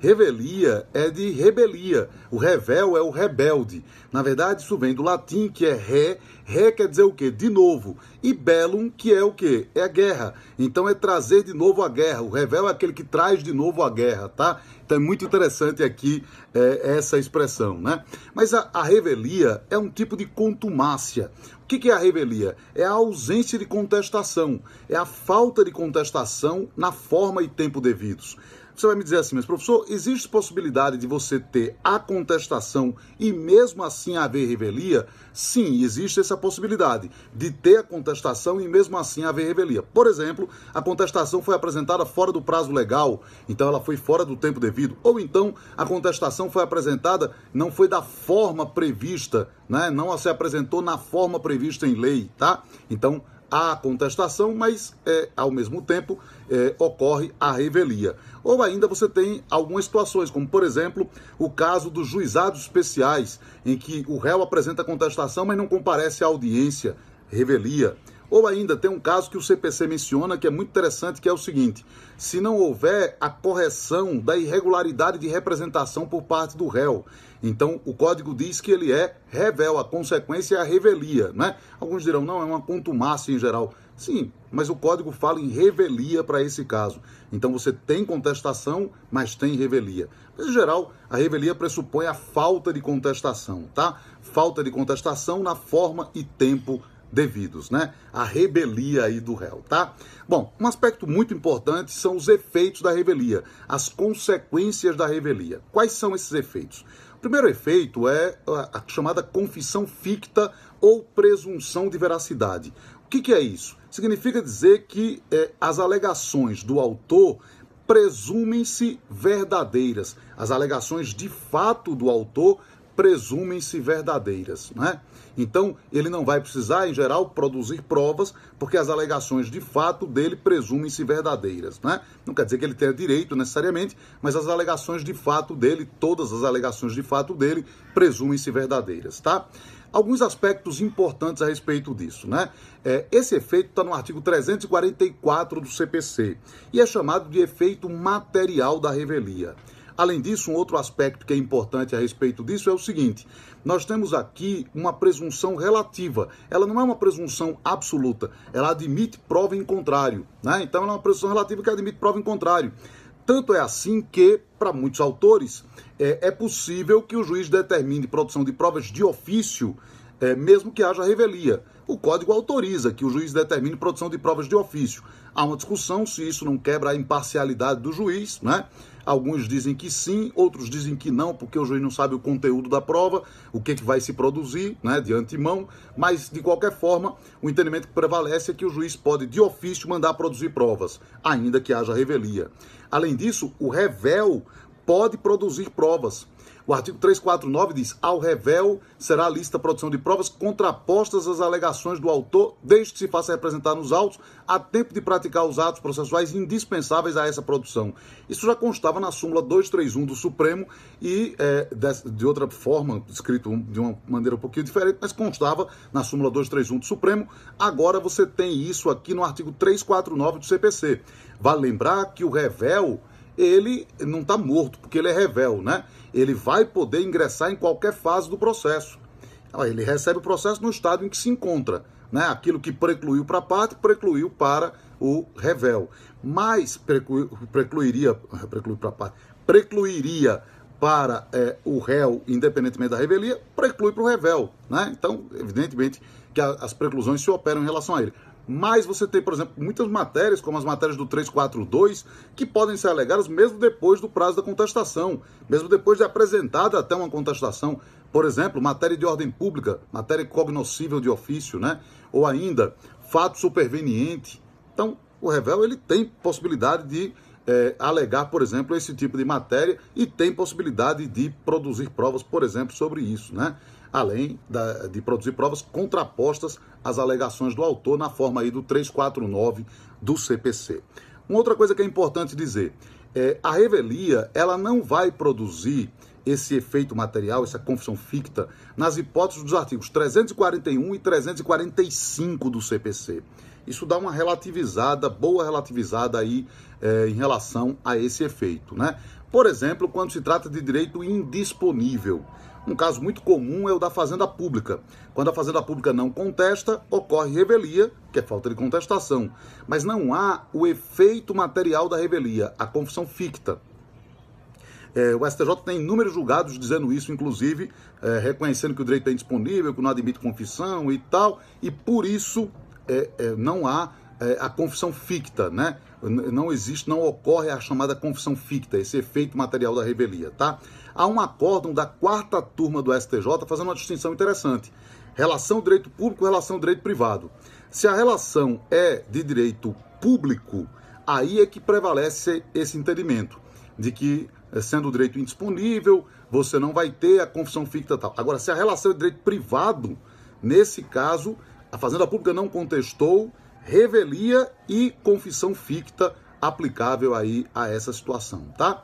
Revelia é de rebelia. O revel é o rebelde. Na verdade, isso vem do latim, que é re. Re quer dizer o quê? De novo. E bellum, que é o quê? É a guerra. Então é trazer de novo a guerra. O revel é aquele que traz de novo a guerra, tá? Então é muito interessante aqui é, essa expressão, né? Mas a, a revelia é um tipo de contumácia. O que, que é a revelia? É a ausência de contestação, é a falta de contestação na forma e tempo devidos. Você vai me dizer assim, mas professor, existe possibilidade de você ter a contestação e mesmo assim haver revelia? Sim, existe essa possibilidade de ter a contestação e mesmo assim haver revelia. Por exemplo, a contestação foi apresentada fora do prazo legal, então ela foi fora do tempo devido, ou então a contestação foi apresentada, não foi da forma prevista, né? não se apresentou na forma prevista em lei, tá? Então, há contestação, mas é, ao mesmo tempo é, ocorre a revelia. Ou ainda você tem algumas situações, como por exemplo o caso dos juizados especiais, em que o réu apresenta contestação, mas não comparece à audiência, revelia. Ou ainda tem um caso que o CPC menciona que é muito interessante, que é o seguinte: se não houver a correção da irregularidade de representação por parte do réu. Então, o código diz que ele é revel, a consequência é a revelia, né? Alguns dirão, não, é uma contumácia em geral. Sim, mas o código fala em revelia para esse caso. Então, você tem contestação, mas tem revelia. Mas, em geral, a revelia pressupõe a falta de contestação, tá? Falta de contestação na forma e tempo devidos, né? A rebelia aí do réu, tá? Bom, um aspecto muito importante são os efeitos da revelia, as consequências da revelia. Quais são esses efeitos? O primeiro efeito é a chamada confissão ficta ou presunção de veracidade. O que, que é isso? Significa dizer que é, as alegações do autor presumem-se verdadeiras. As alegações de fato do autor presumem-se verdadeiras, né? Então, ele não vai precisar, em geral, produzir provas, porque as alegações de fato dele presumem-se verdadeiras, né? Não quer dizer que ele tenha direito necessariamente, mas as alegações de fato dele, todas as alegações de fato dele, presumem-se verdadeiras, tá? Alguns aspectos importantes a respeito disso, né? É, esse efeito está no artigo 344 do CPC e é chamado de efeito material da revelia. Além disso, um outro aspecto que é importante a respeito disso é o seguinte: nós temos aqui uma presunção relativa. Ela não é uma presunção absoluta, ela admite prova em contrário. Né? Então, ela é uma presunção relativa que admite prova em contrário. Tanto é assim que, para muitos autores, é, é, possível que o juiz determine produção de provas de ofício, é, mesmo que haja revelia. O código autoriza que o juiz determine produção de provas de ofício. Há uma discussão se isso não quebra a imparcialidade do juiz, né? Alguns dizem que sim, outros dizem que não, porque o juiz não sabe o conteúdo da prova, o que, que vai se produzir né, de antemão, mas de qualquer forma, o entendimento que prevalece é que o juiz pode, de ofício, mandar produzir provas, ainda que haja revelia. Além disso, o revel pode produzir provas. O artigo 349 diz: ao revel será lista a produção de provas contrapostas às alegações do autor, desde que se faça representar nos autos, a tempo de praticar os atos processuais indispensáveis a essa produção. Isso já constava na súmula 231 do Supremo e, é, de, de, outra forma, escrito de uma maneira um pouquinho diferente, mas constava na súmula 231 do Supremo. Agora você tem isso aqui no artigo 349 do CPC. Vale lembrar que o revel ele não está morto, porque ele é revel, né? Ele vai poder ingressar em qualquer fase do processo. Ele recebe o processo no estado em que se encontra. Né? Aquilo que precluiu para a parte, precluiu para o revel. Mas precluiria, para parte, precluiria para é, o réu, independentemente da revelia, preclui para o revel. Né? Então, evidentemente que a, as preclusões se operam em relação a ele. Mas você tem, por exemplo, muitas matérias, como as matérias do 342, que podem ser alegadas mesmo depois do prazo da contestação, mesmo depois de apresentada até uma contestação. Por exemplo, matéria de ordem pública, matéria cognoscível de ofício, né? Ou ainda, fato superveniente. Então, o revel ele tem possibilidade de é, alegar, por exemplo, esse tipo de matéria e tem possibilidade de produzir provas, por exemplo, sobre isso, né? Além da, de produzir provas contrapostas às alegações do autor na forma aí do 349 do CPC. Uma outra coisa que é importante dizer, é, a revelia ela não vai produzir esse efeito material, essa confissão ficta, nas hipóteses dos artigos 341 e 345 do CPC. Isso dá uma relativizada, boa relativizada aí é, em relação a esse efeito, né? Por exemplo, quando se trata de direito indisponível. Um caso muito comum é o da fazenda pública. Quando a fazenda pública não contesta, ocorre revelia, que é falta de contestação. Mas não há o efeito material da revelia, a confissão ficta. É, o STJ tem inúmeros julgados dizendo isso, inclusive, é, reconhecendo que o direito é indisponível, que não admite confissão e tal, e por isso é, é não há é, a confissão ficta, né? Não existe, não ocorre a chamada confissão ficta, esse efeito material da revelia, tá? Há um acórdão da quarta turma do STJ fazendo uma distinção interessante. Relação direito público, relação direito privado. Se a relação é de direito público, aí é que prevalece esse entendimento de que eh, sendo o direito indisponível, você não vai ter a confissão ficta tal. Agora, se a relação é de direito privado, nesse caso, a Fazenda Pública não contestou revelia e confissão ficta aplicável aí a essa situação, tá?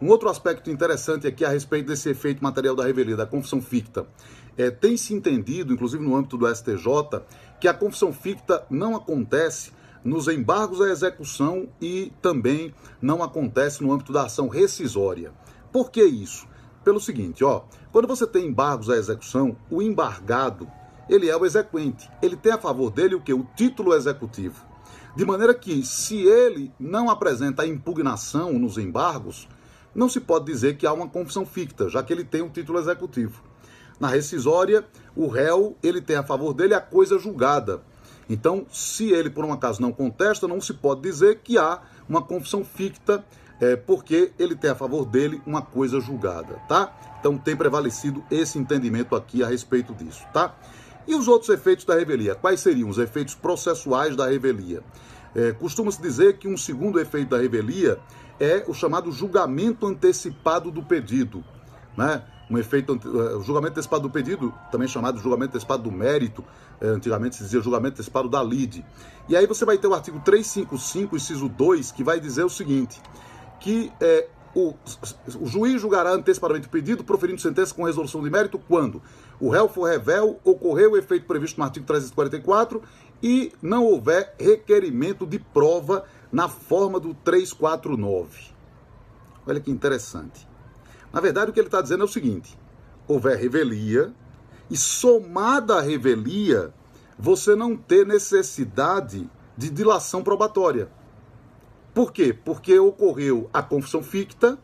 Um outro aspecto interessante aqui a respeito desse efeito material da revelia, da confissão ficta. É, tem se entendido, inclusive no âmbito do STJ, que a confissão ficta não acontece nos embargos à execução e também não acontece no âmbito da ação rescisória. Por que isso? Pelo seguinte, ó, quando você tem embargos à execução, o embargado, ele é o exequente. Ele tem a favor dele o que? O título executivo. De maneira que, se ele não apresenta impugnação nos embargos, não se pode dizer que há uma confissão ficta, já que ele tem o título executivo. Na rescisória, o réu ele tem a favor dele a coisa julgada. Então, se ele por um acaso não contesta, não se pode dizer que há uma confissão ficta, é, porque ele tem a favor dele uma coisa julgada, tá? Então tem prevalecido esse entendimento aqui a respeito disso, tá? E os outros efeitos da revelia? Quais seriam os efeitos processuais da revelia? É, Costuma-se dizer que um segundo efeito da revelia é o chamado julgamento antecipado do pedido. Né? Um efeito, uh, julgamento antecipado do pedido, também chamado julgamento antecipado do mérito, uh, antigamente se dizia julgamento antecipado da lide. E aí você vai ter o artigo 355, inciso 2, que vai dizer o seguinte, que uh, o, o juiz julgará antecipadamente o pedido, proferindo sentença com resolução de mérito quando o réu for revel, ocorreu o efeito previsto no artigo 344 e não houver requerimento de prova na forma do 349. Olha que interessante. Na verdade, o que ele está dizendo é o seguinte: houver revelia e somada a revelia, você não ter necessidade de dilação probatória. Por quê? Porque ocorreu a confissão ficta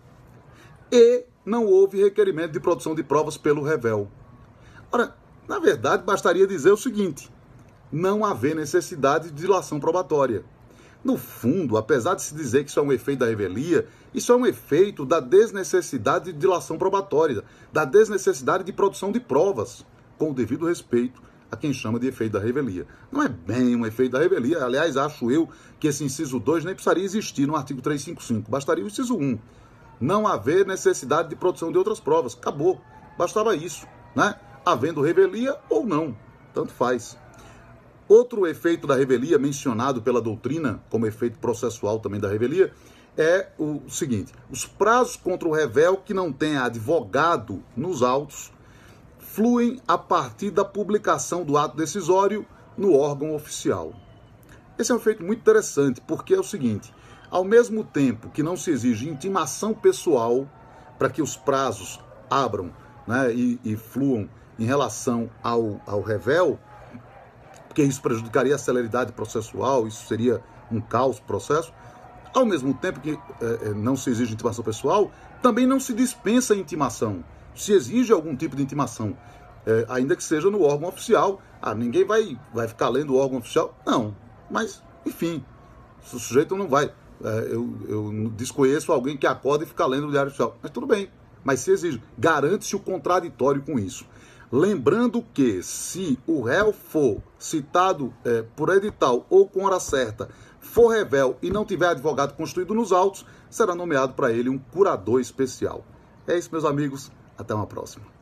e não houve requerimento de produção de provas pelo revel. Ora, na verdade, bastaria dizer o seguinte: não haver necessidade de dilação probatória. No fundo, apesar de se dizer que isso é um efeito da revelia, isso é um efeito da desnecessidade de dilação probatória, da desnecessidade de produção de provas, com o devido respeito a quem chama de efeito da revelia. Não é bem um efeito da revelia, aliás, acho eu que esse inciso 2 nem precisaria existir no artigo 355, bastaria o inciso 1. Não haver necessidade de produção de outras provas. Acabou. Bastava isso, né? Havendo revelia ou não, tanto faz. Outro efeito da revelia mencionado pela doutrina, como efeito processual também da revelia, é o seguinte: os prazos contra o revel que não tenha advogado nos autos fluem a partir da publicação do ato decisório no órgão oficial. Esse é um efeito muito interessante, porque é o seguinte: ao mesmo tempo que não se exige intimação pessoal para que os prazos abram né, e, e fluam em relação ao, ao revel, porque isso prejudicaria a celeridade processual, isso seria um caos processo. Ao mesmo tempo que é, não se exige intimação pessoal, também não se dispensa a intimação se exige algum tipo de intimação, é, ainda que seja no órgão oficial. Ah, ninguém vai, vai ficar lendo o órgão oficial? Não. Mas, enfim, o sujeito não vai. É, eu, eu desconheço alguém que acorda e fica lendo o diário oficial. Mas tudo bem. Mas se exige, garante-se o contraditório com isso. Lembrando que, se o réu for citado é, por edital ou com hora certa, for revel e não tiver advogado constituído nos autos, será nomeado para ele um curador especial. É isso, meus amigos. Até uma próxima.